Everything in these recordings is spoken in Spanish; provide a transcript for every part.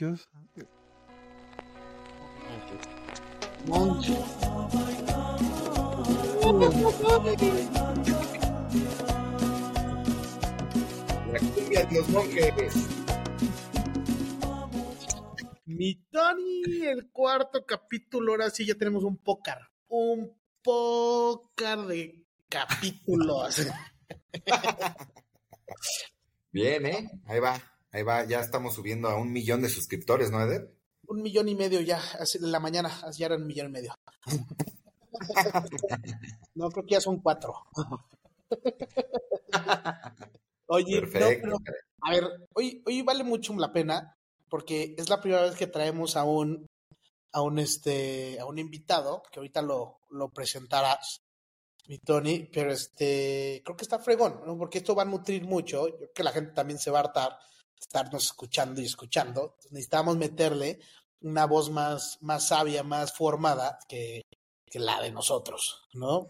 Monchos. Monchos. La cumbia de los monjes. Mi Tony, el cuarto capítulo. Ahora sí ya tenemos un pócar. Un pócar de capítulos. Bien, ¿eh? Ahí va, ahí va. Ya estamos subiendo a un millón de suscriptores, ¿no, Eder? un millón y medio ya, así en la mañana, ya era un millón y medio. no, creo que ya son cuatro. Oye, no, Perfecto. pero, a ver, hoy, hoy vale mucho la pena porque es la primera vez que traemos a un a un este a un invitado que ahorita lo, lo presentarás mi Tony pero este creo que está fregón ¿no? porque esto va a nutrir mucho yo creo que la gente también se va a hartar estarnos escuchando y escuchando necesitamos meterle una voz más más sabia más formada que, que la de nosotros no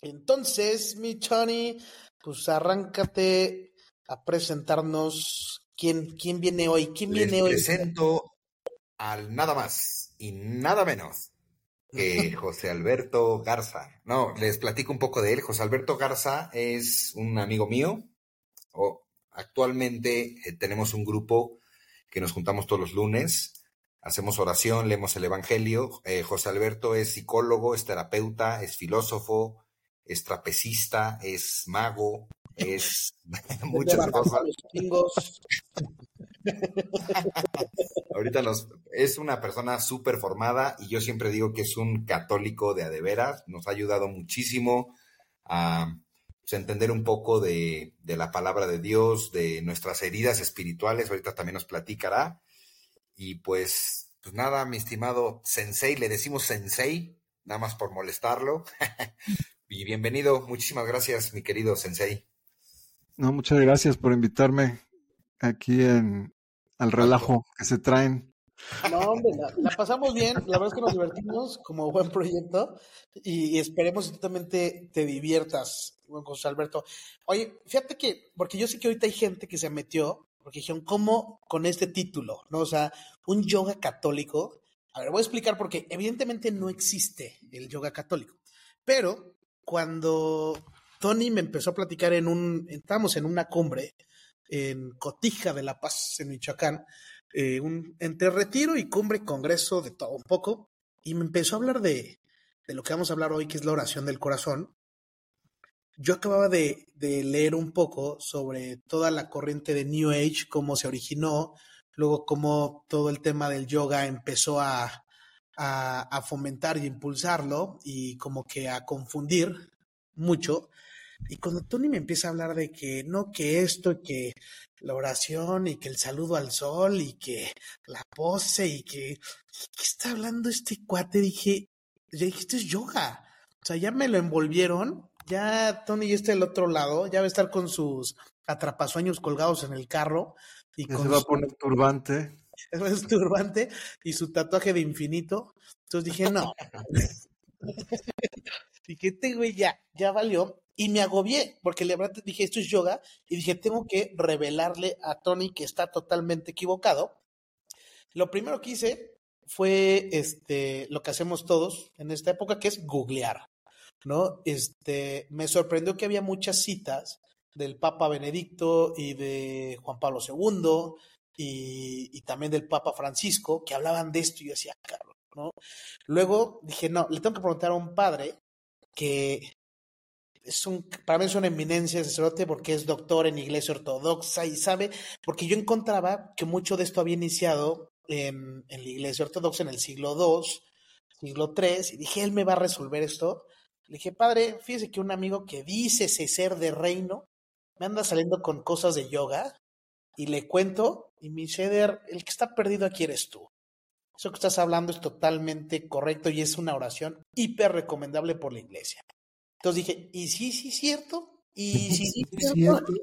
entonces mi Tony pues arráncate a presentarnos quién quién viene hoy quién Les viene hoy presento al nada más y nada menos que José Alberto Garza. No, les platico un poco de él. José Alberto Garza es un amigo mío. O actualmente eh, tenemos un grupo que nos juntamos todos los lunes. Hacemos oración, leemos el Evangelio. Eh, José Alberto es psicólogo, es terapeuta, es filósofo, es trapecista, es mago, es muchas cosas. Ahorita nos es una persona súper formada y yo siempre digo que es un católico de adeveras. Nos ha ayudado muchísimo a pues, entender un poco de, de la palabra de Dios, de nuestras heridas espirituales. Ahorita también nos platicará. Y pues, pues nada, mi estimado Sensei, le decimos Sensei, nada más por molestarlo. y bienvenido, muchísimas gracias, mi querido Sensei. No, muchas gracias por invitarme aquí en al relajo que se traen. No, hombre, la, la pasamos bien, la verdad es que nos divertimos como buen proyecto y, y esperemos que tú también te, te diviertas, buen José Alberto. Oye, fíjate que, porque yo sé que ahorita hay gente que se metió, porque dijeron, ¿cómo con este título? ¿No? O sea, un yoga católico. A ver, voy a explicar porque evidentemente no existe el yoga católico, pero cuando Tony me empezó a platicar en un, estábamos en una cumbre en Cotija de La Paz, en Michoacán, eh, un, entre retiro y cumbre, congreso, de todo un poco, y me empezó a hablar de, de lo que vamos a hablar hoy, que es la oración del corazón. Yo acababa de, leer un poco sobre toda la corriente de New Age, cómo se originó, luego cómo todo el tema del yoga empezó a, fomentar y impulsarlo y como que a confundir mucho. Y cuando Tony me empieza a hablar de que no, que esto, que la oración y que el saludo al sol y que la pose y que, ¿qué está hablando este cuate? Dije, yo dije, esto es yoga. O sea, ya me lo envolvieron, ya Tony ya está del otro lado, ya va a estar con sus atrapasueños colgados en el carro y Ya con se va a su- poner turbante. su turbante y su tatuaje de infinito. Entonces dije, no. dije, este güey ya, ya valió. Y me agobié, porque verdad dije, esto es yoga. Y dije, tengo que revelarle a Tony que está totalmente equivocado. Lo primero que hice fue este, lo que hacemos todos en esta época, que es googlear. ¿No? Este, me sorprendió que había muchas citas del Papa Benedicto y de Juan Pablo II y, también del Papa Francisco que hablaban de esto y yo decía, cabrón, ¿no? Luego dije, no, le tengo que preguntar a un padre que es un, para mí es una eminencia de sacerdote porque es doctor en iglesia ortodoxa y sabe, porque yo encontraba que mucho de esto había iniciado en, en la iglesia ortodoxa en el siglo II, siglo III, y dije, él me va a resolver esto. Le dije, padre, fíjese que un amigo que dice ser de reino me anda saliendo con cosas de yoga y le cuento y me dice, Eder, el que está perdido aquí eres tú. Eso que estás hablando es totalmente correcto y es una oración hiper recomendable por la iglesia. Entonces dije, ¿y sí, sí, es cierto? ¿Y sí, sí, cierto?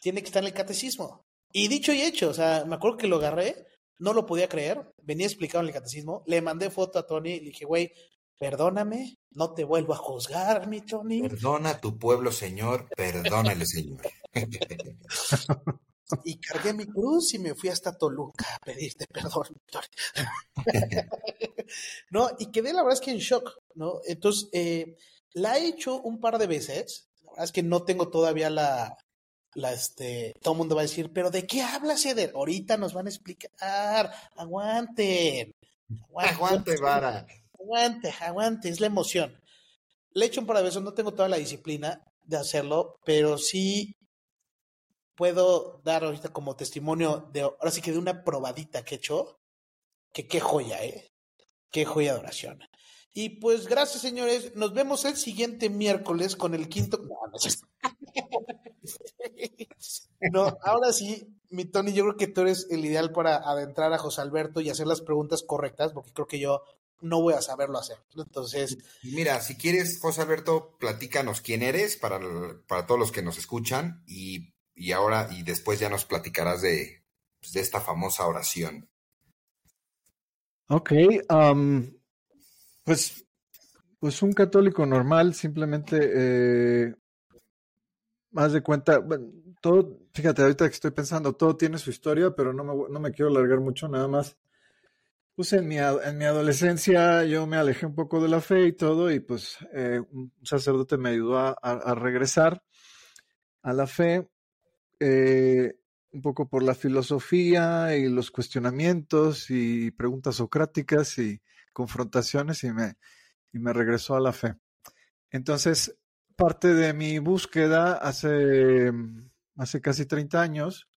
Tiene que estar en el catecismo. Y dicho y hecho, o sea, me acuerdo que lo agarré, no lo podía creer, venía explicado en el catecismo, le mandé foto a Tony y le dije, güey, perdóname, no te vuelvo a juzgar, mi Tony. Perdona a tu pueblo, Señor, perdónale, Señor. y cargué mi cruz y me fui hasta Toluca a pedirte perdón, no, y quedé la verdad es que en shock, ¿no? Entonces, eh, la he hecho un par de veces. La verdad es que no tengo todavía la, la este, todo el mundo va a decir, pero ¿de qué hablas, Eder? Ahorita nos van a explicar. Aguanten. Aguante, vara. Aguante, aguante, es la emoción. Le he hecho un par de no tengo toda la disciplina de hacerlo, pero sí puedo dar ahorita como testimonio de, ahora sí que de una probadita que he hecho, que qué joya, ¿eh? Qué joya de oración. Y pues gracias, señores. Nos vemos el siguiente miércoles con el quinto. No, no, no, ahora sí, mi Tony, yo creo que tú eres el ideal para adentrar a José Alberto y hacer las preguntas correctas, porque creo que yo no voy a saberlo hacer. Entonces. Mira, si quieres, José Alberto, platícanos quién eres para, para todos los que nos escuchan y, y ahora y después ya nos platicarás de, pues, de esta famosa oración. Ok, um, pues, pues un católico normal, simplemente eh, más de cuenta, bueno, todo, fíjate, ahorita que estoy pensando, todo tiene su historia, pero no me, no me quiero alargar mucho, nada más. Pues en mi, en mi adolescencia yo me alejé un poco de la fe y todo, y pues eh, un sacerdote me ayudó a, regresar a la fe, eh, un poco por la filosofía y los cuestionamientos y preguntas socráticas y confrontaciones y me, y me regresó a la fe. Entonces, parte de mi búsqueda hace, hace casi 30 años,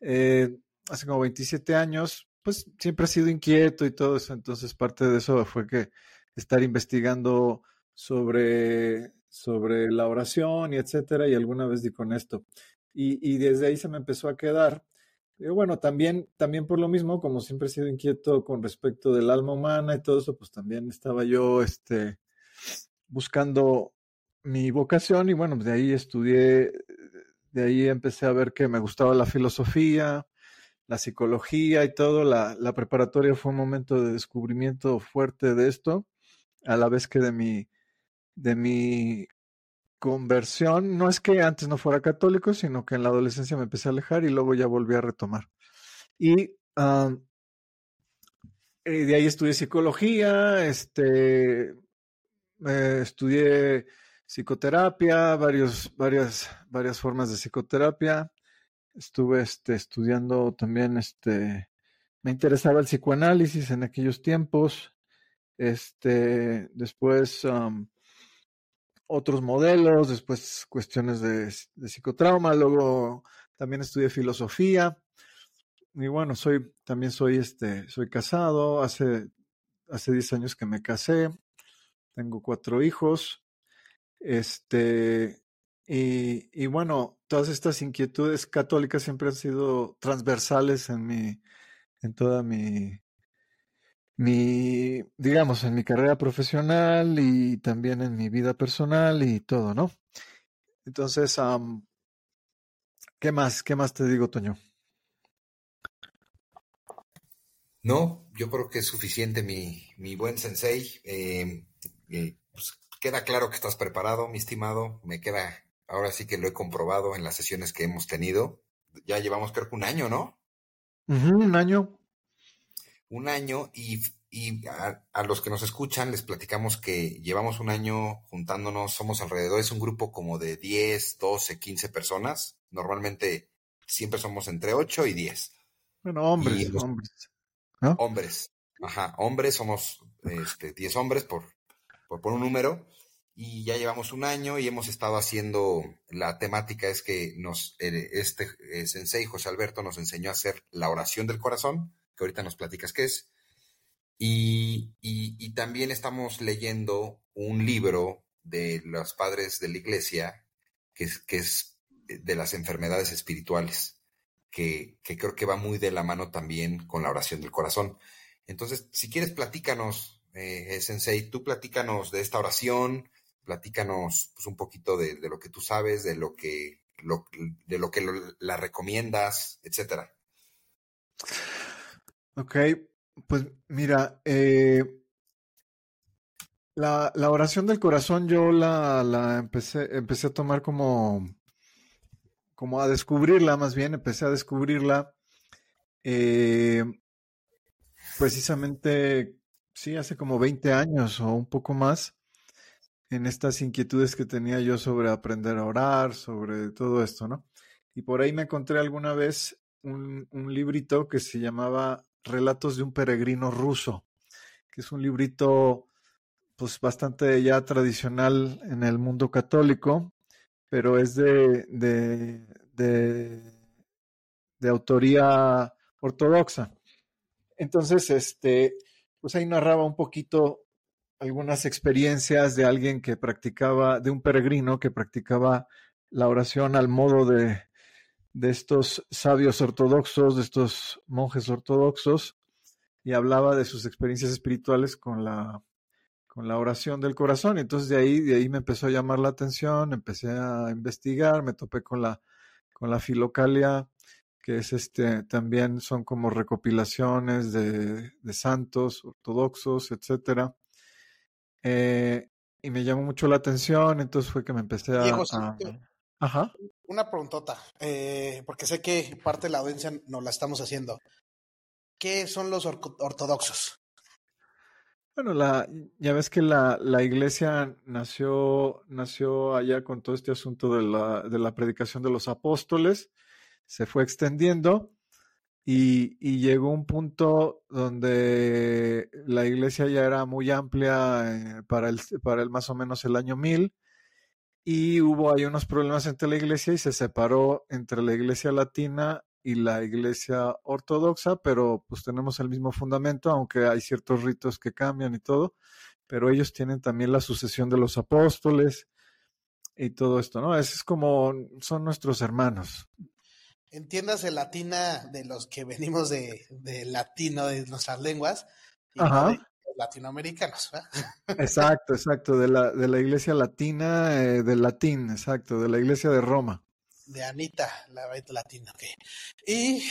eh, hace como 27 años, pues siempre he sido inquieto y todo eso. Entonces, parte de eso fue que estar investigando sobre, sobre la oración y etcétera, y alguna vez di con esto. Y, y desde ahí se me empezó a quedar y bueno, también, también por lo mismo, como siempre he sido inquieto con respecto del alma humana y todo eso, pues también estaba yo este, buscando mi vocación y bueno, de ahí estudié, de ahí empecé a ver que me gustaba la filosofía, la psicología y todo. La, la preparatoria fue un momento de descubrimiento fuerte de esto, a la vez que de mi, de mi conversión, no es que antes no fuera católico, sino que en la adolescencia me empecé a alejar y luego ya volví a retomar. Y, de ahí estudié psicología, este, estudié psicoterapia, varios, varias, varias formas de psicoterapia. Estuve este, estudiando también, este, me interesaba el psicoanálisis en aquellos tiempos. Este, después otros modelos, después cuestiones de, psicotrauma, luego también estudié filosofía. Y bueno, soy, también soy este, soy casado, hace, hace 10 años que me casé, tengo cuatro hijos, este, y, y, bueno, todas estas inquietudes católicas siempre han sido transversales en mi, en toda mi, mi, digamos, en mi carrera profesional y también en mi vida personal y todo, ¿no? Entonces, ¿qué más? ¿Qué más te digo, Toño? No, yo creo que es suficiente, mi, mi buen sensei. Eh, eh, pues, queda claro que estás preparado, mi estimado. Me queda, ahora sí que lo he comprobado en las sesiones que hemos tenido. Ya llevamos creo que un año, ¿no? un año un año y, y a, los que nos escuchan les platicamos que llevamos un año juntándonos, somos alrededor, es un grupo como de 10, 12, 15 personas. Normalmente siempre somos entre 8 y 10. Bueno, hombres, hombres. Hombres, ajá, hombres, somos este, 10 hombres por, por, por un número y ya llevamos un año y hemos estado haciendo, la temática es que nos, eh, este eh, sensei José Alberto nos enseñó a hacer la oración del corazón, que ahorita nos platicas qué es. Y, y, también estamos leyendo un libro de los padres de la iglesia, que es, que es de las enfermedades espirituales, que, que creo que va muy de la mano también con la oración del corazón. Entonces, si quieres, platícanos, eh, Sensei, tú platícanos de esta oración, platícanos pues, un poquito de, lo que tú sabes, de lo que, lo, de lo que la recomiendas, etcétera. Ok, pues mira, eh, la, la, oración del corazón yo la, la empecé, empecé a tomar como, como a descubrirla, más bien, empecé a descubrirla eh, precisamente, sí, hace como 20 años o un poco más, en estas inquietudes que tenía yo sobre aprender a orar, sobre todo esto, ¿no? Y por ahí me encontré alguna vez un, un librito que se llamaba Relatos de un peregrino ruso, que es un librito pues bastante ya tradicional en el mundo católico, pero es de, de, de, autoría ortodoxa. Entonces, este, pues ahí narraba un poquito algunas experiencias de alguien que practicaba, de un peregrino que practicaba la oración al modo de, de estos sabios ortodoxos, de estos monjes ortodoxos, y hablaba de sus experiencias espirituales con la con la oración del corazón. Y entonces de ahí, de ahí me empezó a llamar la atención, empecé a investigar, me topé con la, con la filocalia, que es este, también son como recopilaciones de, de santos ortodoxos, etcétera. Eh, y me llamó mucho la atención, entonces fue que me empecé a... Ajá. Una preguntota, eh, porque sé que parte de la audiencia no la estamos haciendo. ¿Qué son los ortodoxos? Bueno, la, ya ves que la, la, iglesia nació, nació allá con todo este asunto de la, de la predicación de los apóstoles, se fue extendiendo y, llegó un punto donde la iglesia ya era muy amplia eh, para, el, para el más o menos el año 1000 y hubo ahí unos problemas entre la iglesia y se separó entre la iglesia latina y la iglesia ortodoxa, pero pues tenemos el mismo fundamento, aunque hay ciertos ritos que cambian y todo, pero ellos tienen también la sucesión de los apóstoles y todo esto, ¿no? Es como, son nuestros hermanos. Entiéndase latina de los que venimos de, de latino, de nuestras lenguas, y latinoamericanos. Exacto, exacto, de la, de la iglesia latina, eh, del latín, exacto, de la iglesia de Roma de Anita, la latina, ok. Y,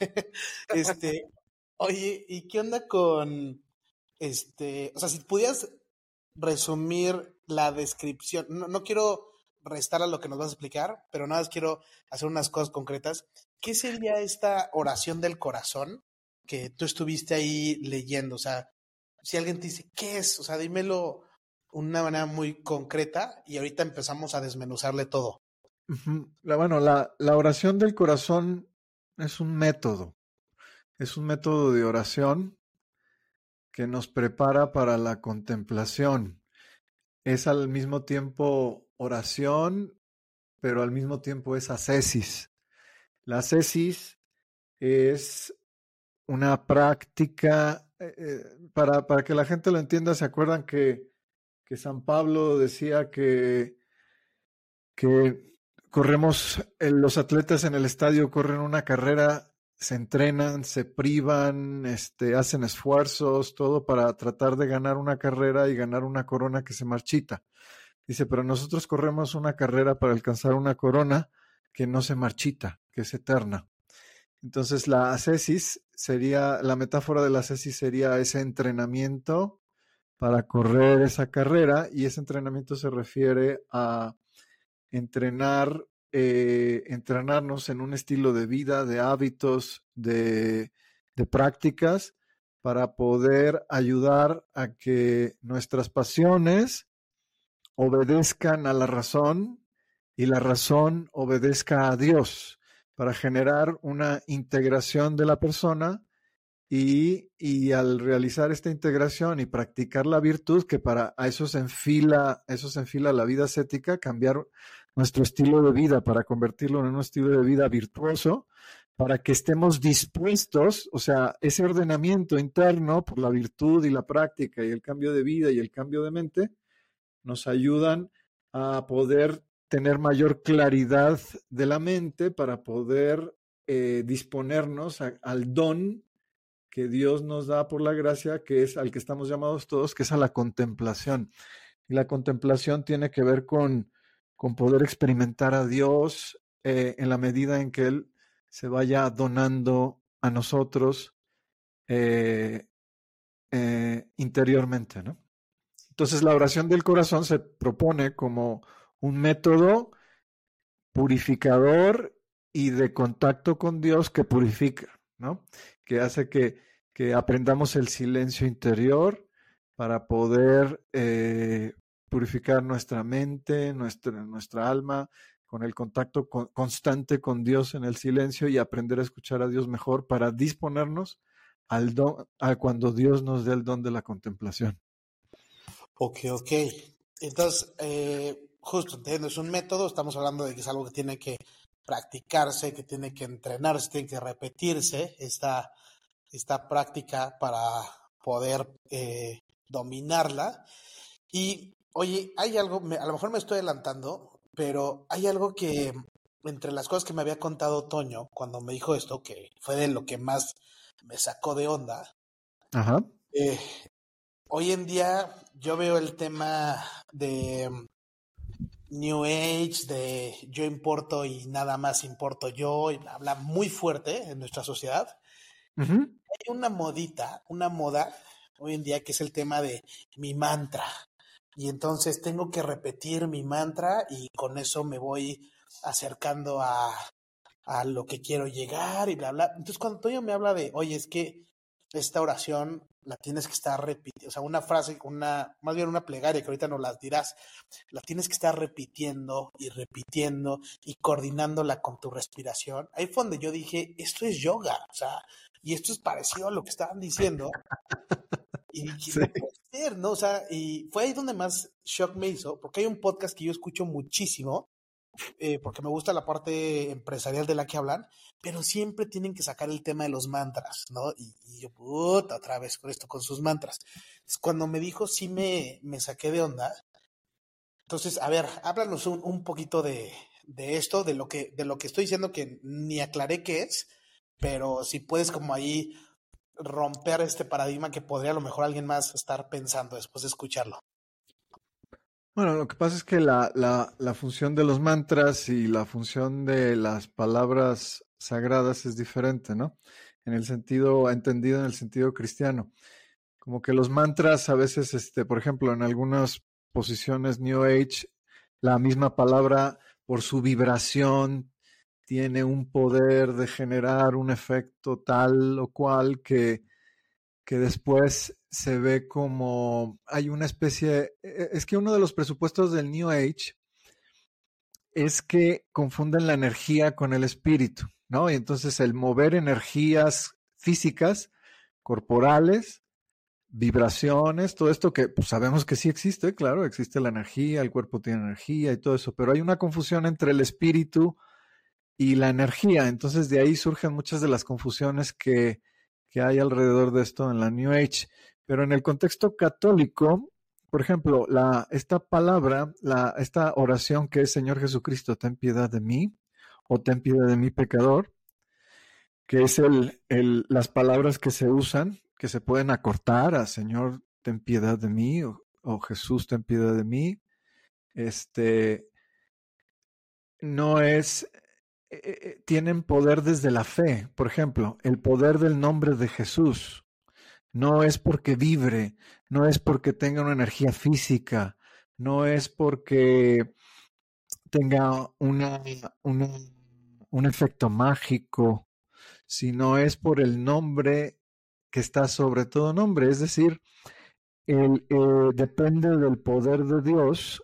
este, oye, ¿y qué onda con, este, o sea, si pudieras resumir la descripción, no, no quiero restar a lo que nos vas a explicar, pero nada más quiero hacer unas cosas concretas. ¿Qué sería esta oración del corazón que tú estuviste ahí leyendo? O sea, si alguien te dice, ¿qué es? O sea, dímelo una manera muy concreta y ahorita empezamos a desmenuzarle todo. La, bueno, la oración del corazón es un método, es un método de oración que nos prepara para la contemplación. Es al mismo tiempo oración, pero al mismo tiempo es ascesis. La ascesis es una práctica, eh, eh, para, para, que la gente lo entienda, ¿se acuerdan que, que San Pablo decía que, que corremos, eh, los atletas en el estadio corren una carrera, se entrenan, se privan, este, hacen esfuerzos, todo para tratar de ganar una carrera y ganar una corona que se marchita. Dice, pero nosotros corremos una carrera para alcanzar una corona que no se marchita, que es eterna. Entonces la ascesis sería, la metáfora de la ascesis sería ese entrenamiento para correr esa carrera y ese entrenamiento se refiere a entrenar, eh, entrenarnos en un estilo de vida, de hábitos, de, de prácticas para poder ayudar a que nuestras pasiones obedezcan a la razón y la razón obedezca a Dios para generar una integración de la persona y, y, al realizar esta integración y practicar la virtud, que para eso se enfila, eso se enfila la vida ascética, cambiar nuestro estilo de vida para convertirlo en un estilo de vida virtuoso, para que estemos dispuestos, o sea, ese ordenamiento interno por la virtud y la práctica y el cambio de vida y el cambio de mente, nos ayudan a poder tener mayor claridad de la mente para poder eh, disponernos al don que Dios nos da por la gracia, que es al que estamos llamados todos, que es a la contemplación. Y la contemplación tiene que ver con, con poder experimentar a Dios eh, en la medida en que Él se vaya donando a nosotros eh, interiormente, ¿no? Entonces la oración del corazón se propone como un método purificador y de contacto con Dios que purifica, ¿no? Que hace que, aprendamos el silencio interior para poder eh, purificar nuestra mente, nuestra, nuestra alma, con el contacto constante con Dios en el silencio y aprender a escuchar a Dios mejor para disponernos al don, a cuando Dios nos dé el don de la contemplación. Ok, ok. Entonces, eh, justo, entiendo, es un método, estamos hablando de que es algo que tiene que practicarse, que tiene que entrenarse, tiene que repetirse esta, esta práctica para poder eh, dominarla. Y, oye, hay algo, a lo mejor me estoy adelantando, pero hay algo que, entre las cosas que me había contado Toño cuando me dijo esto, que fue de lo que más me sacó de onda. Ajá. Eh, hoy en día yo veo el tema de New Age, de yo importo y nada más importo yo, y habla muy fuerte en nuestra sociedad. Hay una modita, una moda hoy en día que es el tema de mi mantra, y entonces tengo que repetir mi mantra y con eso me voy acercando a, a lo que quiero llegar y bla, bla. Entonces cuando Toño me habla de, oye, es que esta oración la tienes que estar repitiendo, o sea, una frase, una, más bien una plegaria que ahorita no las dirás, la tienes que estar repitiendo y repitiendo y coordinándola con tu respiración. Ahí fue donde yo dije, esto es yoga, o sea, y esto es parecido a lo que estaban diciendo. Y ¿no? O sea, y fue ahí donde más shock me hizo, porque hay un podcast que yo escucho muchísimo, eh, porque me gusta la parte empresarial de la que hablan, pero siempre tienen que sacar el tema de los mantras, ¿no? Y, yo, puta, otra vez con esto, con sus mantras. Cuando me dijo, sí me, me saqué de onda. Entonces, a ver, háblanos un, un poquito de, de esto, de lo, que, de lo que estoy diciendo que ni aclaré qué es, pero si puedes como ahí romper este paradigma que podría a lo mejor alguien más estar pensando después de escucharlo. Bueno, lo que pasa es que la, la, la, función de los mantras y la función de las palabras sagradas es diferente, ¿no? En el sentido, entendido en el sentido cristiano. Como que los mantras a veces, este, por ejemplo, en algunas posiciones New Age, la misma palabra por su vibración tiene un poder de generar un efecto tal o cual que, que después se ve como hay una especie, e, es que uno de los presupuestos del New Age es que confunden la energía con el espíritu, ¿no? Y entonces el mover energías físicas, corporales, vibraciones, todo esto que pues, sabemos que sí existe, claro, existe la energía, el cuerpo tiene energía y todo eso, pero hay una confusión entre el espíritu y la energía. Entonces de ahí surgen muchas de las confusiones que, que hay alrededor de esto en la New Age. Pero en el contexto católico, por ejemplo, la, esta palabra, la, esta oración que es Señor Jesucristo, ten piedad de mí, o ten piedad de mi pecador, que es el, el, las palabras que se usan, que se pueden acortar a Señor, ten piedad de mí, o, o Jesús, ten piedad de mí. Este no es eh, eh, eh, tienen poder desde la fe. Por ejemplo, el poder del nombre de Jesús no es porque vibre, no es porque tenga una energía física, no es porque tenga una, un efecto mágico, sino es por el nombre que está sobre todo nombre. Es decir, el, depende del poder de Dios,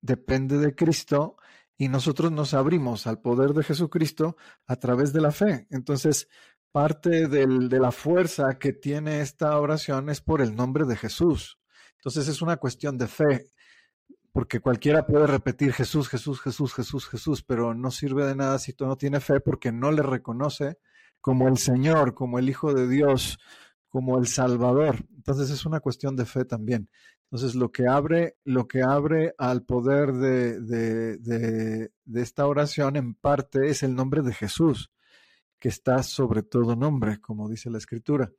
depende de Cristo y nosotros nos abrimos al poder de Jesucristo a través de la fe. Entonces, parte de la fuerza que tiene esta oración es por el nombre de Jesús. Entonces es una cuestión de fe, porque cualquiera puede repetir Jesús, Jesús, Jesús, Jesús, Jesús, pero no sirve de nada si tú no tienes fe porque no le reconoce como el Señor, como el Hijo de Dios, como el Salvador. Entonces es una cuestión de fe también. Entonces, lo que abre, lo que abre al poder de, de, de, esta oración en parte es el nombre de Jesús, que está sobre todo nombre, como dice la escritura.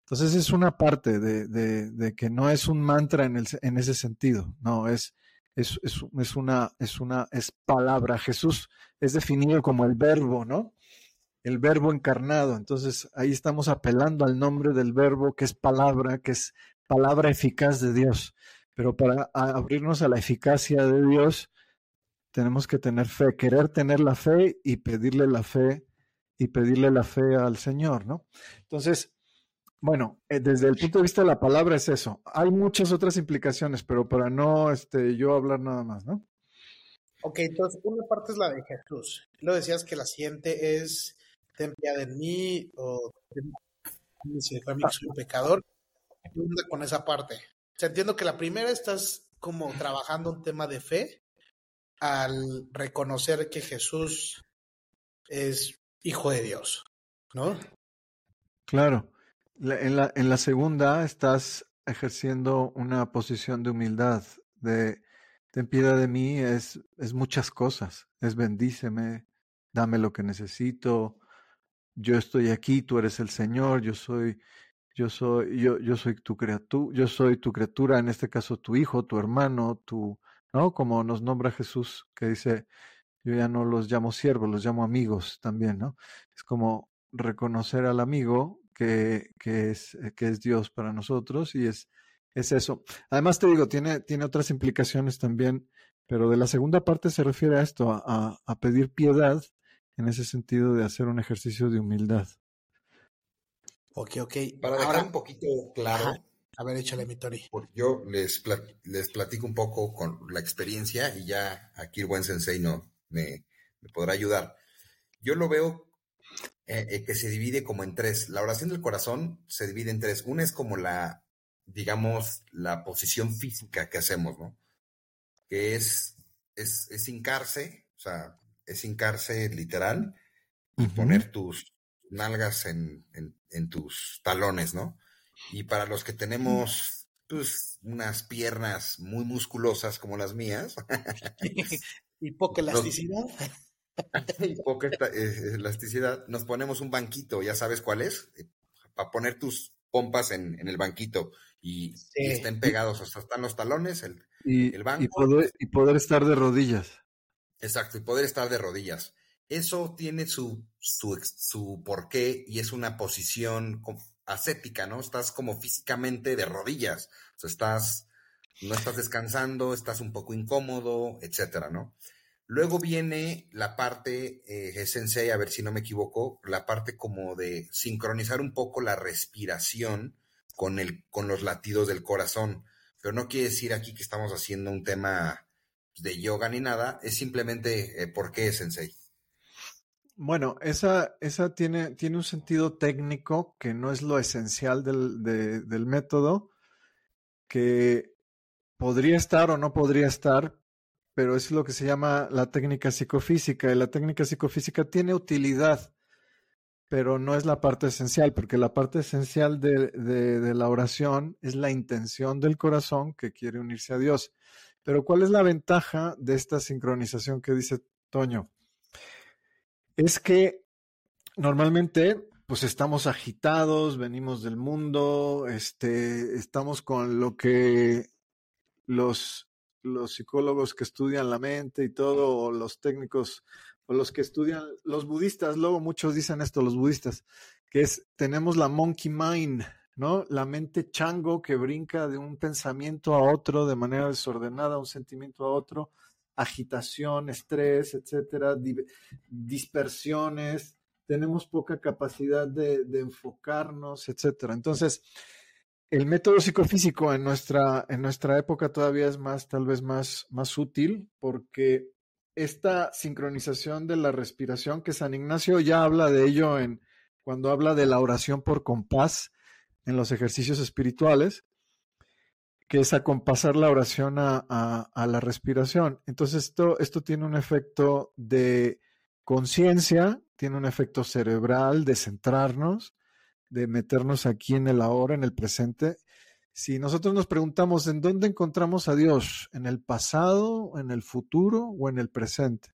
Entonces, es una parte de, que no es un mantra en, el, en ese sentido, no, es, es, es, una, es una es palabra. Jesús es definido como el verbo, ¿no? El verbo encarnado. Entonces, ahí estamos apelando al nombre del verbo, que es palabra, que es palabra eficaz de Dios. Pero para abrirnos a la eficacia de Dios, tenemos que tener fe, querer tener la fe y pedirle la fe y pedirle la fe al Señor, ¿no? Entonces, bueno, eh, desde el punto de vista de la palabra es eso. Hay muchas otras implicaciones, pero para no este, yo hablar nada más, ¿no? Ok, entonces una parte es la de Jesús. Lo decías que la siguiente es ten piedad de mí o si soy un pecador. con esa parte? O sea, entiendo que la primera estás como trabajando un tema de fe al reconocer que Jesús es hijo de Dios, ¿no? Claro en, la, segunda estás ejerciendo una posición de humildad, de ten piedad de mí, es, es muchas cosas, es bendíceme, dame lo que necesito, yo estoy aquí, tú eres el Señor, yo soy, yo soy, yo, yo soy tu criatura, yo soy tu criatura, en este caso tu hijo, tu hermano, tu, ¿no? Como nos nombra Jesús, que dice, yo ya no los llamo siervos, los llamo amigos también, ¿no? Es como reconocer al amigo que, que, es, eh, que es Dios para nosotros y es, es eso. Además, te digo, tiene, tiene otras implicaciones también, pero de la segunda parte se refiere a esto, a, a pedir piedad en ese sentido de hacer un ejercicio de humildad. Ok, ok. Para dejar un poquito claro. A ver, échale mi Tori. Yo les, les platico un poco con la experiencia y ya aquí el buen sensei no me, me podrá ayudar. Yo lo veo eh, eh, que se divide como en tres. La oración del corazón se divide en tres. Una es como la, digamos, la posición física que hacemos, ¿no? Que es, es, es hincarse, o sea, es hincarse literal y poner tus nalgas en, en, tus talones, ¿no? Y para los que tenemos pues, unas piernas muy musculosas como las mías. y poca elasticidad. y poca elasticidad, nos ponemos un banquito, ya sabes cuál es, eh, para poner tus pompas en, el banquito y, estén pegados, hasta están los talones, el, y, el banco. Y poder, estar de rodillas. Exacto, y poder estar de rodillas. Eso tiene su, su, su porqué y es una posición ascética, ¿no? Estás como físicamente de rodillas, o sea, estás, no estás descansando, estás un poco incómodo, etcétera, ¿no? Luego viene la parte, eh, sensei, a ver si no me equivoco, la parte como de sincronizar un poco la respiración con, el, con los latidos del corazón. Pero no quiere decir aquí que estamos haciendo un tema de yoga ni nada, es simplemente eh, por qué, sensei. Bueno, esa, esa tiene, tiene un sentido técnico que no es lo esencial del, del método, que podría estar o no podría estar, pero es lo que se llama la técnica psicofísica. Y la técnica psicofísica tiene utilidad, pero no es la parte esencial, porque la parte esencial de, de, la oración es la intención del corazón que quiere unirse a Dios. Pero ¿cuál es la ventaja de esta sincronización que dice Toño? Es que normalmente pues estamos agitados, venimos del mundo, este, estamos con lo que los los psicólogos que estudian la mente y todo, o los técnicos, o los que estudian, los budistas, luego muchos dicen esto, los budistas, que es, tenemos la monkey mind, ¿no? La mente chango que brinca de un pensamiento a otro de manera desordenada, un sentimiento a otro, agitación, estrés, etcétera, dispersiones, tenemos poca capacidad de, de enfocarnos, etcétera. Entonces, el método psicofísico en nuestra, en nuestra época todavía es más, tal vez más, más útil, porque esta sincronización de la respiración, que San Ignacio ya habla de ello en cuando habla de la oración por compás en los ejercicios espirituales, que es acompasar la oración a, a la respiración. Entonces, esto, esto tiene un efecto de conciencia, tiene un efecto cerebral de centrarnos, de meternos aquí en el ahora, en el presente. Si nosotros nos preguntamos en dónde encontramos a Dios, en el pasado, en el futuro o en el presente.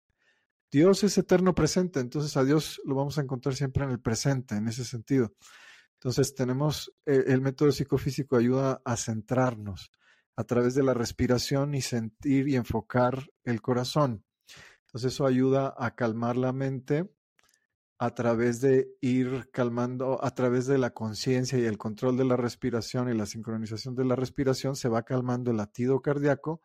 Dios es eterno presente, entonces a Dios lo vamos a encontrar siempre en el presente, en ese sentido. Entonces tenemos, eh, el método psicofísico ayuda a centrarnos a través de la respiración y sentir y enfocar el corazón. Entonces eso ayuda a calmar la mente a través de ir calmando, a través de la conciencia y el control de la respiración y la sincronización de la respiración, se va calmando el latido cardíaco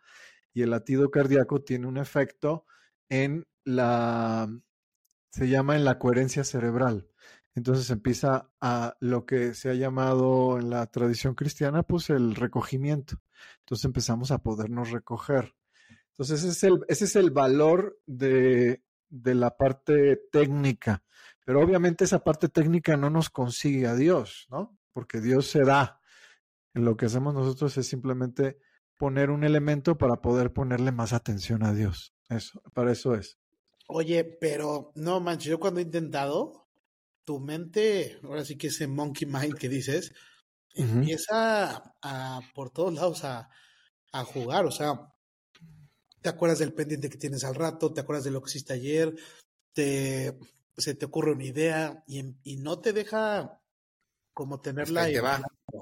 y el latido cardíaco tiene un efecto en la, se llama en la coherencia cerebral. Entonces empieza a lo que se ha llamado en la tradición cristiana, pues el recogimiento. Entonces empezamos a podernos recoger. Entonces ese es el, ese es el valor de, de la parte técnica. Pero obviamente esa parte técnica no nos consigue a Dios, ¿no? Porque Dios se da. En lo que hacemos nosotros es simplemente poner un elemento para poder ponerle más atención a Dios. Eso, para eso es. Oye, pero no manches, yo cuando he intentado, tu mente, ahora sí que ese monkey mind que dices, empieza a, por todos lados a, a, jugar. O sea, te acuerdas del pendiente que tienes al rato, te acuerdas de lo que hiciste ayer, te, se te ocurre una idea y, y no te deja como tenerla. Es que,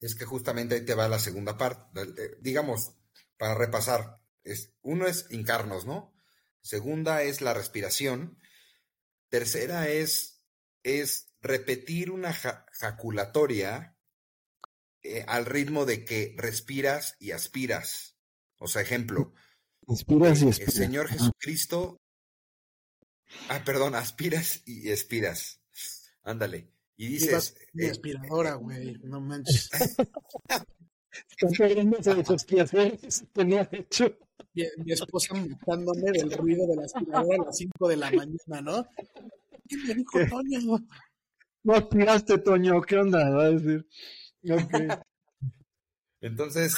es que justamente ahí te va la segunda parte. Digamos, para repasar, es, uno es incarnos, ¿no? Segunda es la respiración. Tercera es, es repetir una jaculatoria eh, al ritmo de que respiras y aspiras. O sea, ejemplo. Inspiras y El Señor Jesucristo. Ah, perdón, aspiras y expiras. Ándale. Y dices. Mi eh, aspiradora, güey. No manches. Están perdiéndose de sus pies, tenía hecho. Mi, mi esposa matándome del ruido de la aspiradora a las 5 de la mañana, ¿no? ¿Qué me dijo Toño? No aspiraste, Toño, ¿qué onda? Va a decir. Okay. Entonces,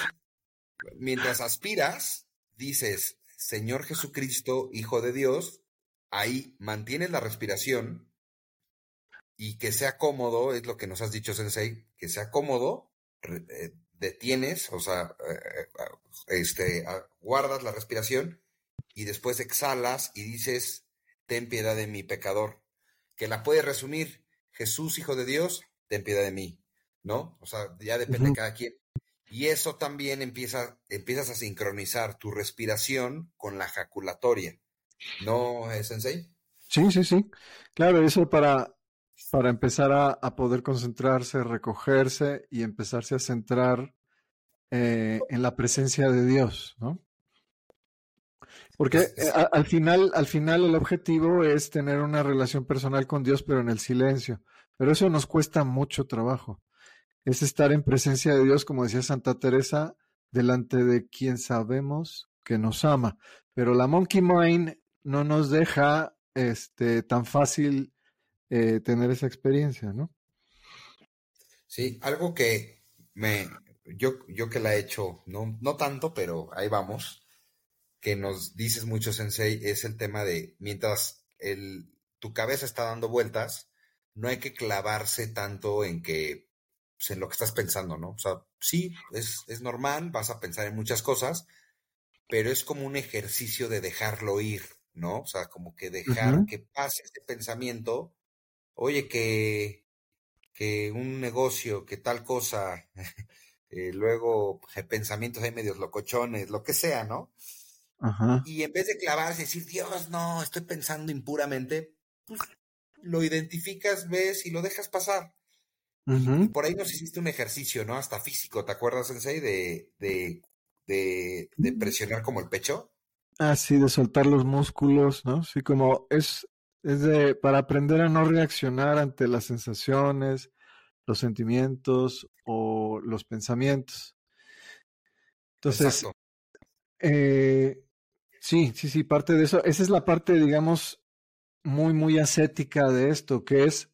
mientras aspiras, dices, Señor Jesucristo, Hijo de Dios, ahí mantienes la respiración y que sea cómodo, es lo que nos has dicho, Sensei, que sea cómodo, eh, detienes, o sea, eh, eh, este, guardas la respiración y después exhalas y dices, ten piedad de mi pecador, que la puedes resumir, Jesús, Hijo de Dios, ten piedad de mí, ¿no? O sea, ya depende de cada quien. Y eso también empieza, empiezas a sincronizar tu respiración con la jaculatoria, ¿no, Sensei? Sí, sí, sí. Claro, eso para, para empezar a, poder concentrarse, recogerse y empezarse a centrar eh, en la presencia de Dios, ¿no? Porque eh, al final, al final el objetivo es tener una relación personal con Dios, pero en el silencio. Pero eso nos cuesta mucho trabajo. Es estar en presencia de Dios, como decía Santa Teresa, delante de quien sabemos que nos ama. Pero la Monkey Mind no nos deja este, tan fácil eh, tener esa experiencia, ¿no? Sí, algo que me, yo, yo que la he hecho, no, no tanto, pero ahí vamos, que nos dices mucho, Sensei, es el tema de mientras el, tu cabeza está dando vueltas, no hay que clavarse tanto en que, pues, en lo que estás pensando, ¿no? O sea, sí, es, es normal, vas a pensar en muchas cosas, pero es como un ejercicio de dejarlo ir, ¿no? O sea, como que dejar que pase ese pensamiento oye, que, que un negocio, que tal cosa, eh, luego eh, pensamientos ahí medios locochones, lo que sea, ¿no? Ajá. Y en vez de clavarse y decir, Dios, no, estoy pensando impuramente, pues lo identificas, ves y lo dejas pasar. Y por ahí nos hiciste un ejercicio, ¿no? Hasta físico, ¿te acuerdas, Sensei? De, de, de, de presionar como el pecho. Ah, sí, de soltar los músculos, ¿no? Sí, como es, es de, para aprender a no reaccionar ante las sensaciones, los sentimientos o los pensamientos. Entonces, eh, sí, sí, sí, parte de eso. Esa es la parte, digamos, muy, muy ascética de esto, que es,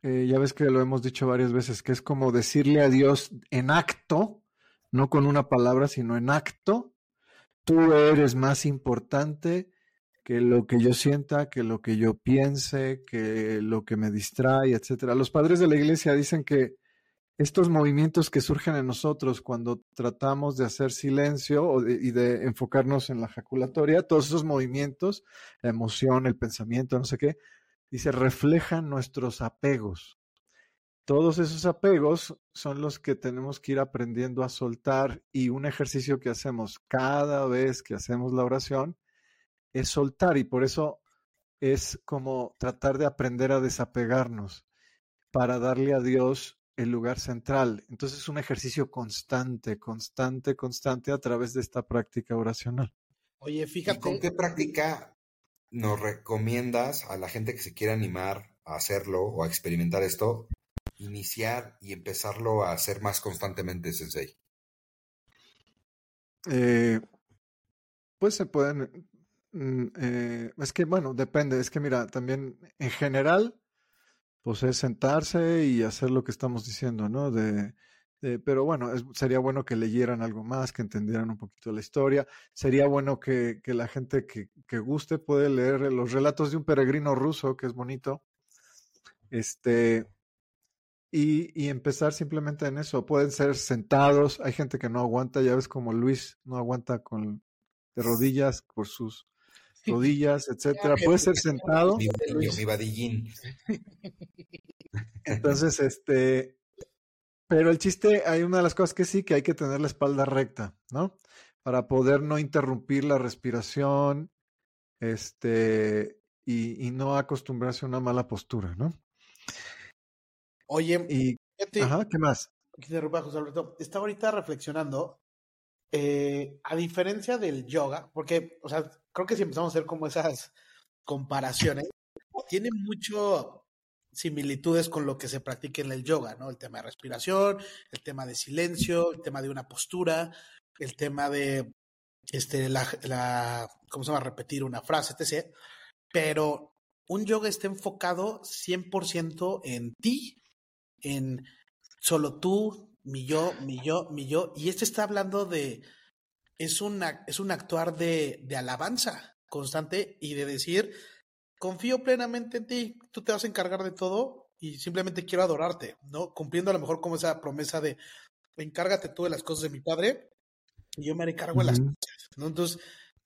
eh, ya ves que lo hemos dicho varias veces, que es como decirle a Dios en acto, no con una palabra, sino en acto, tú eres más importante que lo que yo sienta, que lo que yo piense, que lo que me distrae, etcétera. Los padres de la iglesia dicen que estos movimientos que surgen en nosotros cuando tratamos de hacer silencio y de enfocarnos en la ejaculatoria, todos esos movimientos, la emoción, el pensamiento, no sé qué, dice, reflejan nuestros apegos. Todos esos apegos son los que tenemos que ir aprendiendo a soltar y un ejercicio que hacemos cada vez que hacemos la oración es soltar y por eso es como tratar de aprender a desapegarnos para darle a Dios el lugar central. Entonces es un ejercicio constante, constante, constante a través de esta práctica oracional. Oye, fíjate. ¿Con qué práctica nos recomiendas a la gente que se quiera animar a hacerlo o a experimentar esto, iniciar y empezarlo a hacer más constantemente, Sensei? Eh, pues se pueden, mm, eh, es que bueno, depende, es que mira, también en general, pues es sentarse y hacer lo que estamos diciendo, ¿no? De, pero bueno, sería bueno que leyeran algo más, que entendieran un poquito la historia. Sería bueno que, la gente que, que, guste puede leer los relatos de un peregrino ruso, que es bonito. Este, y, y, empezar simplemente en eso. Pueden ser sentados. Hay gente que no aguanta, ya ves como Luis no aguanta con de rodillas por sus rodillas, etcétera. Puede ser sentado. Entonces, este, pero el chiste, hay una de las cosas que sí, que hay que tener la espalda recta, ¿no? Para poder no interrumpir la respiración, este, y, y no acostumbrarse a una mala postura, ¿no? Oye, y, ajá, ¿qué más? José Alberto. Estaba ahorita reflexionando, eh, a diferencia del yoga, porque, o sea, creo que si empezamos a hacer como esas comparaciones, tiene mucho similitudes con lo que se practica en el yoga, ¿no? El tema de respiración, el tema de silencio, el tema de una postura, el tema de, este, la, la ¿cómo se llama? Repetir una frase, etc. Pero un yoga está enfocado 100% en ti, en solo tú, mi yo, mi yo, mi yo. Y este está hablando de, es, una, es un actuar de, de alabanza constante y de decir, confío plenamente en ti, tú te vas a encargar de todo y simplemente quiero adorarte, ¿no? Cumpliendo a lo mejor como esa promesa de encárgate tú de las cosas de mi padre y yo me haré cargo de las cosas, ¿no? Entonces,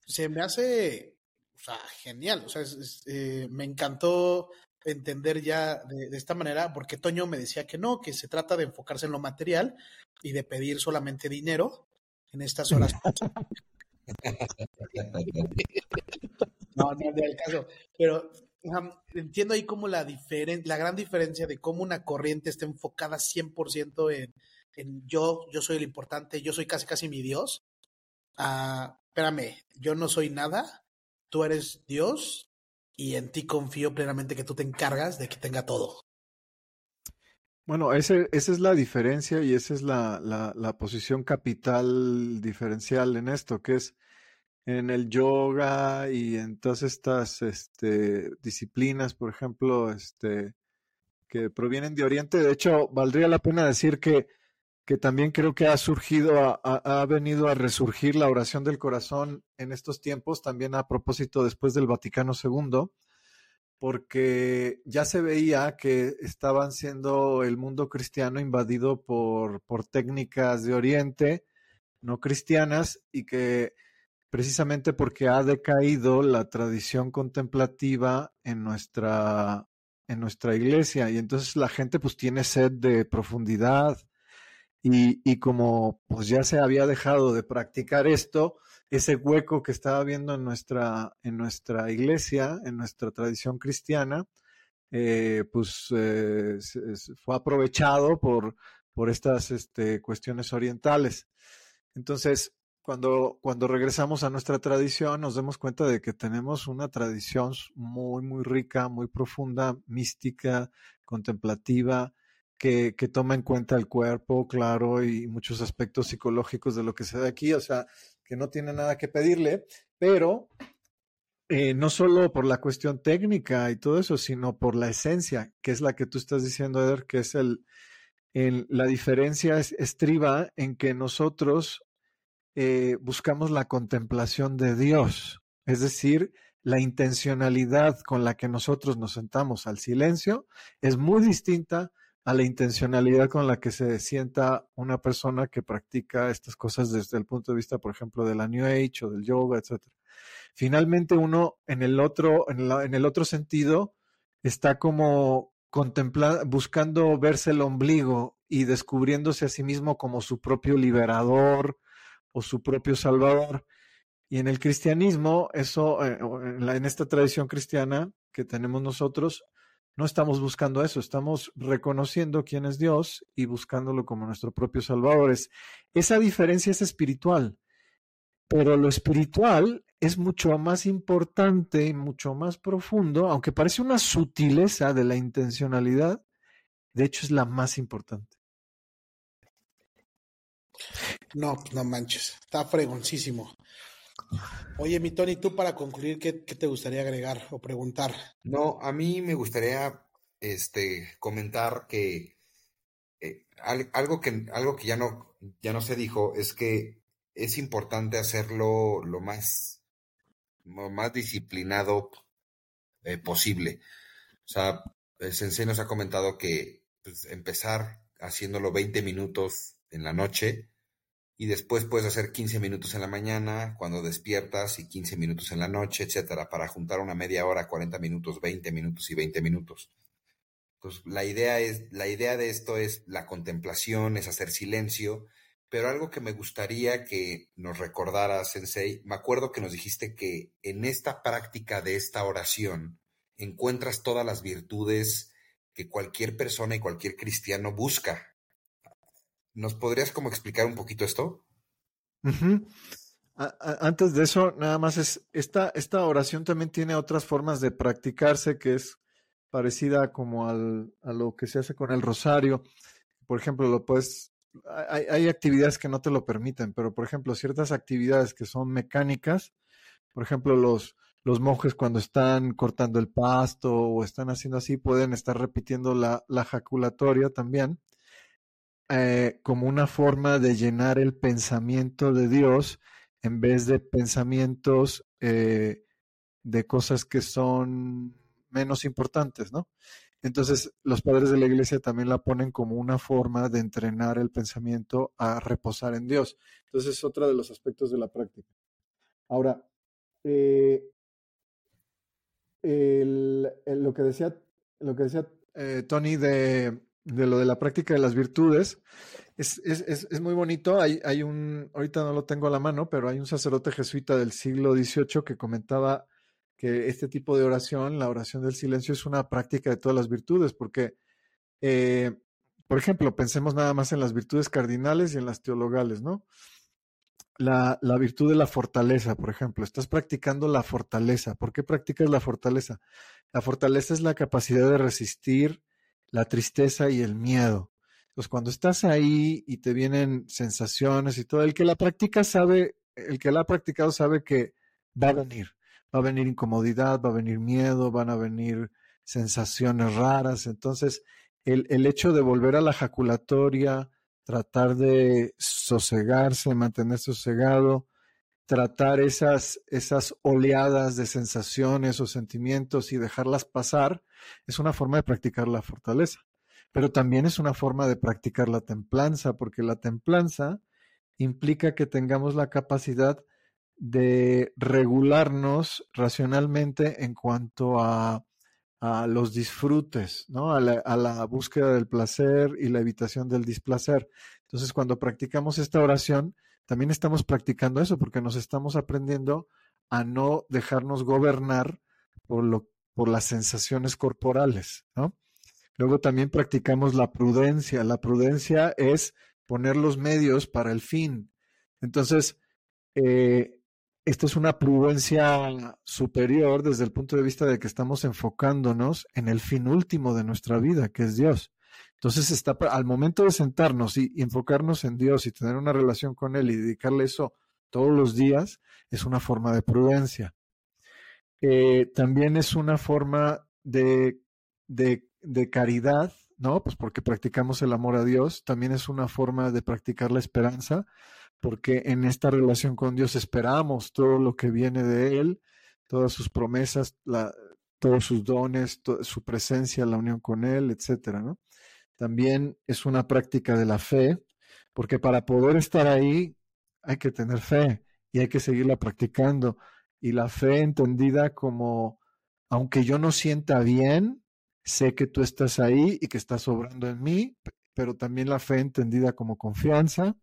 se me hace, o sea, genial, o sea, eh, me encantó entender ya de, esta manera, porque Toño me decía que no, que se trata de enfocarse en lo material y de pedir solamente dinero en estas horas. No, no es el caso. Pero entiendo ahí como la, la gran diferencia de cómo una corriente está enfocada 100% en, en yo, yo soy el importante, yo soy casi casi mi Dios. Ah, espérame, yo no soy nada, tú eres Dios y en ti confío plenamente que tú te encargas de que tenga todo. Bueno, esa es la diferencia y esa es la posición capital diferencial en esto, que es en el yoga y en todas estas este, disciplinas, por ejemplo, este, que provienen de Oriente. De hecho, valdría la pena decir que, que también creo que ha surgido, ha, venido a resurgir la oración del corazón en estos tiempos, también a propósito después del Vaticano II, porque ya se veía que estaban siendo el mundo cristiano invadido por, por técnicas de Oriente no cristianas y que precisamente porque ha decaído la tradición contemplativa en nuestra, en nuestra iglesia. Y entonces la gente pues tiene sed de profundidad y, como pues ya se había dejado de practicar esto, ese hueco que estaba viendo en nuestra, en nuestra iglesia, en nuestra tradición cristiana, eh, pues eh, fue aprovechado por, por estas este, cuestiones orientales. Entonces, cuando, cuando regresamos a nuestra tradición, nos damos cuenta de que tenemos una tradición muy, muy rica, muy profunda, mística, contemplativa, que, toma en cuenta el cuerpo, claro, y muchos aspectos psicológicos de lo que se da aquí, o sea, que no tiene nada que pedirle, pero eh, no solo por la cuestión técnica y todo eso, sino por la esencia, que es la que tú estás diciendo, Eder, que es el, el la diferencia es, estriba en que nosotros eh, buscamos la contemplación de Dios, es decir, la intencionalidad con la que nosotros nos sentamos al silencio es muy distinta a la intencionalidad con la que se sienta una persona que practica estas cosas desde el punto de vista, por ejemplo, de la New Age o del yoga, etc. Finalmente, uno en el otro, en, en el otro sentido, está como contemplando, buscando verse el ombligo y descubriéndose a sí mismo como su propio liberador, o su propio Salvador. Y en el cristianismo, eso, eh, en, esta tradición cristiana que tenemos nosotros, no estamos buscando eso, estamos reconociendo quién es Dios y buscándolo como nuestro propio Salvador. esa diferencia es espiritual, pero lo espiritual es mucho más importante mucho más profundo, aunque parece una sutileza de la intencionalidad, de hecho es la más importante. No, no manches, está fregoncísimo. Oye, mi Tony, tú para concluir, ¿qué, te gustaría agregar o preguntar? No, a mí me gustaría este, comentar que eh, algo que algo que ya no, ya no se dijo es que es importante hacerlo lo más, lo más disciplinado eh, posible. O sea, el Sensei nos ha comentado que pues, empezar haciéndolo 20 minutos en la noche y después puedes hacer 15 minutos en la mañana cuando despiertas y 15 minutos en la noche, etcétera, para juntar una media hora, 40 minutos, 20 minutos y 20 minutos. Entonces, la idea es la idea de esto es la contemplación, es hacer silencio, pero algo que me gustaría que nos recordara Sensei, me acuerdo que nos dijiste que en esta práctica de esta oración encuentras todas las virtudes que cualquier persona y cualquier cristiano busca. ¿Nos podrías como explicar un poquito esto? antes de eso, nada más es, esta, esta oración también tiene otras formas de practicarse que es parecida como al, a lo que se hace con el rosario. Por ejemplo, lo puedes, hay, hay, actividades que no te lo permiten, pero por ejemplo, ciertas actividades que son mecánicas, por ejemplo, los, los monjes cuando están cortando el pasto o están haciendo así, pueden estar repitiendo la, la jaculatoria también, eh, como una forma de llenar el pensamiento de Dios en vez de pensamientos eh, de cosas que son menos importantes, ¿no? Entonces, los padres de la iglesia también la ponen como una forma de entrenar el pensamiento a reposar en Dios. Entonces, es otro de los aspectos de la práctica. Ahora, eh, lo que decía, lo que decía Tony de, de, lo de la práctica de las virtudes es, es, es, muy bonito. Hay, hay un, ahorita no lo tengo a la mano, pero hay un sacerdote jesuita del siglo XVIII que comentaba que este tipo de oración, la oración del silencio, es una práctica de todas las virtudes, porque, eh, por ejemplo, pensemos nada más en las virtudes cardinales y en las teologales, ¿no? La, la, virtud de la fortaleza, por ejemplo, estás practicando la fortaleza. ¿Por qué practicas la fortaleza? La fortaleza es la capacidad de resistir la tristeza y el miedo. Entonces, cuando estás ahí y te vienen sensaciones y todo, el que la practica sabe, el que la ha practicado sabe que va a venir va a venir incomodidad, va a venir miedo, van a venir sensaciones raras. Entonces, el, el hecho de volver a la jaculatoria, tratar de sosegarse, mantener sosegado, tratar esas, esas oleadas de sensaciones o sentimientos y dejarlas pasar, es una forma de practicar la fortaleza. Pero también es una forma de practicar la templanza, porque la templanza implica que tengamos la capacidad de regularnos racionalmente en cuanto a, a los disfrutes, ¿no? A la, a la, búsqueda del placer y la evitación del displacer. Entonces, cuando practicamos esta oración, también estamos practicando eso, porque nos estamos aprendiendo a no dejarnos gobernar por, lo, por las sensaciones corporales, ¿no? Luego también practicamos la prudencia. La prudencia es poner los medios para el fin. Entonces, eh, esto es una prudencia superior desde el punto de vista de que estamos enfocándonos en el fin último de nuestra vida, que es Dios. Entonces, está, al momento de sentarnos y, enfocarnos en Dios y tener una relación con Él y dedicarle eso todos los días, es una forma de prudencia. Eh, también es una forma de, de, de caridad, ¿no? Pues porque practicamos el amor a Dios, también es una forma de practicar la esperanza, porque en esta relación con Dios esperamos todo lo que viene de Él, todas sus promesas, todos sus dones, su presencia, la unión con Él, etcétera, ¿no? También es una práctica de la fe, porque para poder estar ahí hay que tener fe y hay que seguirla practicando. Y la fe entendida como, aunque yo no sienta bien, sé que tú estás ahí y que estás obrando en mí, pero también la fe entendida como confianza,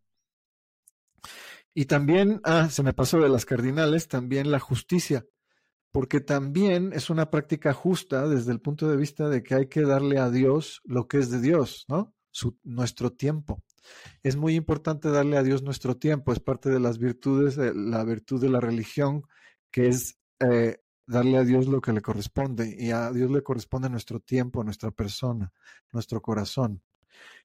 y también, ah, se me pasó de las cardinales, también la justicia, porque también es una práctica justa desde el punto de vista de que hay que darle a Dios lo que es de Dios, ¿no? Su, nuestro tiempo. Es muy importante darle a Dios nuestro tiempo, es parte de las virtudes, la virtud de la religión que es eh, darle a Dios lo que le corresponde y a Dios le corresponde nuestro tiempo, nuestra persona, nuestro corazón.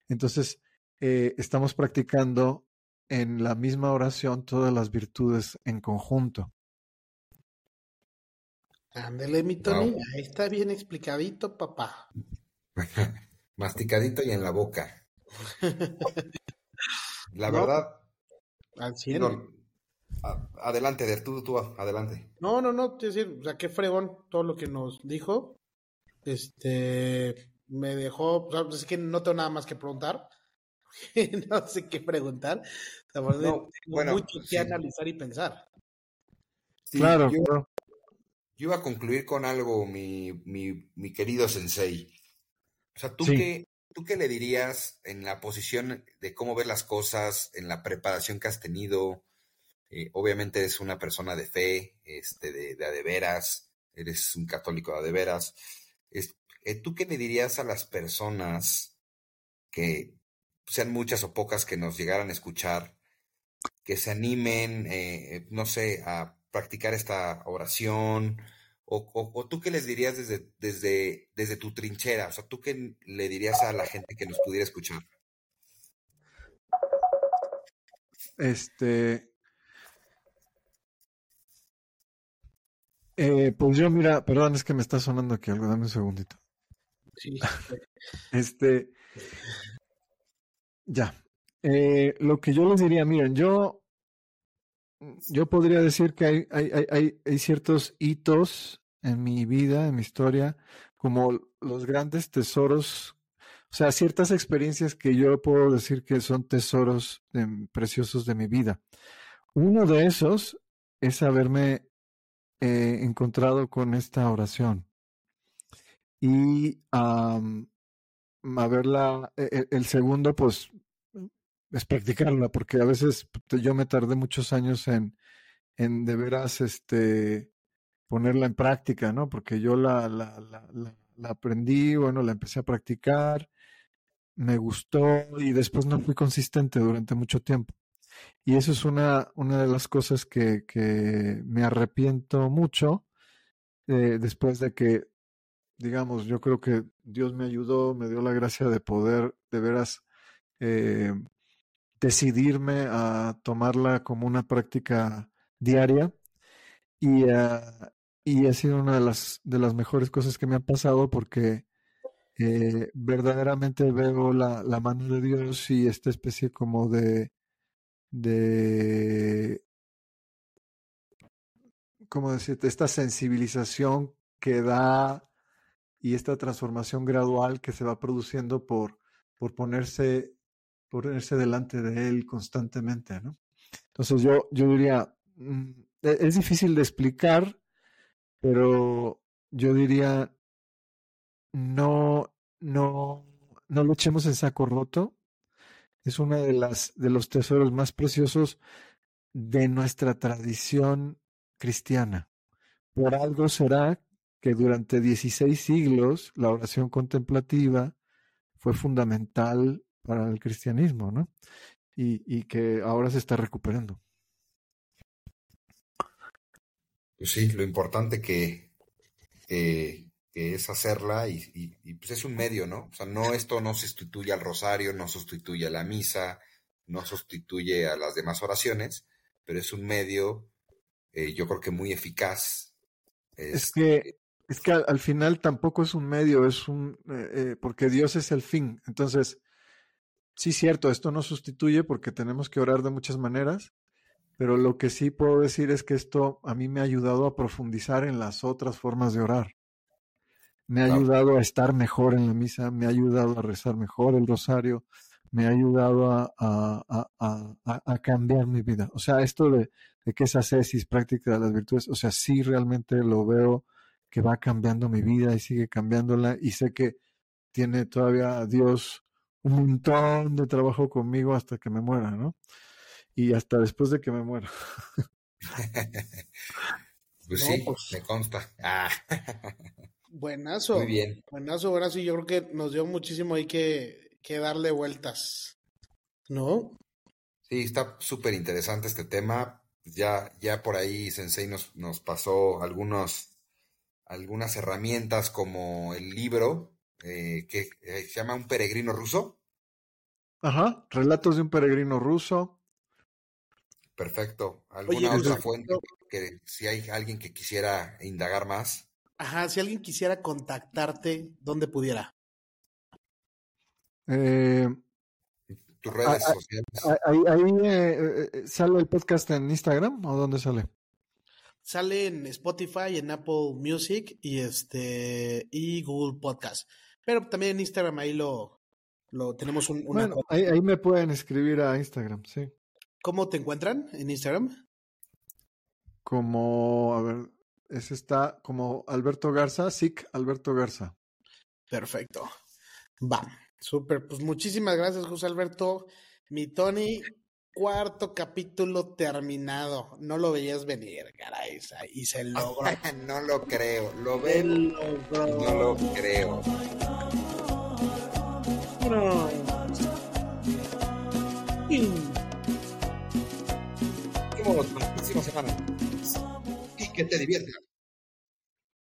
Entonces, eh, estamos practicando en la misma oración todas las virtudes en conjunto. Ándele, mi Tony, ahí está bien explicadito, papá. Masticadito y en la boca. la verdad. Al cielo. adelante, Der, tú, tú, adelante. No, no, no, quiero decir, o sea, qué fregón todo lo que nos dijo. Este, me dejó, o sea, es que no tengo nada más que preguntar. no sé qué preguntar. La tengo mucho que analizar y pensar. claro, yo, yo, iba a concluir con algo, mi, mi, mi querido Sensei. O sea, ¿tú, qué, ¿tú qué le dirías en la posición de cómo ver las cosas, en la preparación que has tenido? Eh, obviamente eres una persona de fe, este, de, de, de veras, eres un católico de veras. Eh, ¿Tú qué le dirías a las personas que sean muchas o pocas que nos llegaran a escuchar, que se animen, eh, no sé, a practicar esta oración? O, tú qué les dirías desde, desde, desde tu trinchera? O sea, ¿tú qué le dirías a la gente que nos pudiera escuchar? Este. Eh, pues yo, mira, perdón, es que me está sonando aquí algo, dame un segundito. Sí. este. Ya. Eh, lo que yo les diría, miren, yo. Yo podría decir que hay, ciertos hitos en mi vida, en mi historia, como los grandes tesoros, o sea, ciertas experiencias que yo puedo decir que son tesoros preciosos de mi vida. Uno de esos es haberme eh, encontrado con esta oración y haberla, e, e, el segundo, pues, es practicarla, porque a veces yo me tardé muchos años en, en de veras, este, ponerla en práctica, ¿no? Porque yo la, la, la, la, aprendí, bueno, la empecé a practicar, me gustó y después no fui consistente durante mucho tiempo. Y eso es una, una de las cosas que, que me arrepiento mucho eh, después de que, digamos, yo creo que Dios me ayudó, me dio la gracia de poder de veras eh, decidirme a tomarla como una práctica diaria y, uh, y ha sido una de las, de las mejores cosas que me han pasado porque eh, verdaderamente veo la, la, mano de Dios y esta especie como de, de, ¿cómo? Esta sensibilización que da y esta transformación gradual que se va produciendo por, por ponerse, ponerse delante de Él constantemente, ¿no? Entonces yo, yo diría, mm, e, es difícil de explicar, pero yo diría, no, no, no lo en saco roto. Es uno de, las, de los tesoros más preciosos de nuestra tradición cristiana. Por algo será que durante 16 siglos la oración contemplativa fue fundamental para el cristianismo, ¿no? Y, y que ahora se está recuperando. Pues sí, lo importante que, que es hacerla y, y, pues es un medio, ¿no? O sea, no esto no sustituye al rosario, no sustituye a la misa, no sustituye a las demás oraciones, pero es un medio, eh, yo creo que muy eficaz. Es, que es que al, final tampoco es un medio, es un eh, eh, porque Dios es el fin. Entonces, sí, cierto, esto no sustituye porque tenemos que orar de muchas maneras, pero lo que sí puedo decir es que esto a mí me ha ayudado a profundizar en las otras formas de orar. Me ha ayudado a estar mejor en la misa, me ha ayudado a rezar mejor el rosario, me ha ayudado a, a, cambiar mi vida. O sea, esto de, de que esa cesis práctica de las virtudes, o sea, sí realmente lo veo que va cambiando mi vida y sigue cambiándola y sé que tiene todavía Dios un montón de trabajo conmigo hasta que me muera, ¿no? y hasta después de que me muera. pues sí, pues me consta. Ah. Buenazo. Muy bien. Buenazo, buenazo. Y yo creo que nos dio muchísimo ahí que, que darle vueltas. ¿No? Sí, está súper interesante este tema. ya, ya por ahí Sensei nos, nos pasó algunos, algunas herramientas como el libro eh, que eh, se llama Un peregrino ruso. Ajá, relatos de un peregrino ruso. Perfecto. ¿Alguna otra fuente que si hay alguien que quisiera indagar más? Ajá, si alguien quisiera contactarte, ¿dónde pudiera? Eh, Tus redes ah, sociales. ahí ahí, eh, eh, sale el podcast en Instagram o dónde sale? Sale en Spotify, en Apple Music y este y Google Podcast. Pero también en Instagram ahí lo, lo tenemos un, una Bueno, ahí, ahí me pueden escribir a Instagram, sí. ¿Cómo te encuentran en Instagram? Como, a ver, ese está como Alberto Garza, SIC Alberto Garza. Perfecto. Va, súper. Pues muchísimas gracias, José Alberto. Mi Tony, cuarto capítulo terminado. No lo veías venir, caray. Y se logró. no lo creo. Lo logró. No lo creo. Nos vemos la próxima semana. Y que te diviertas.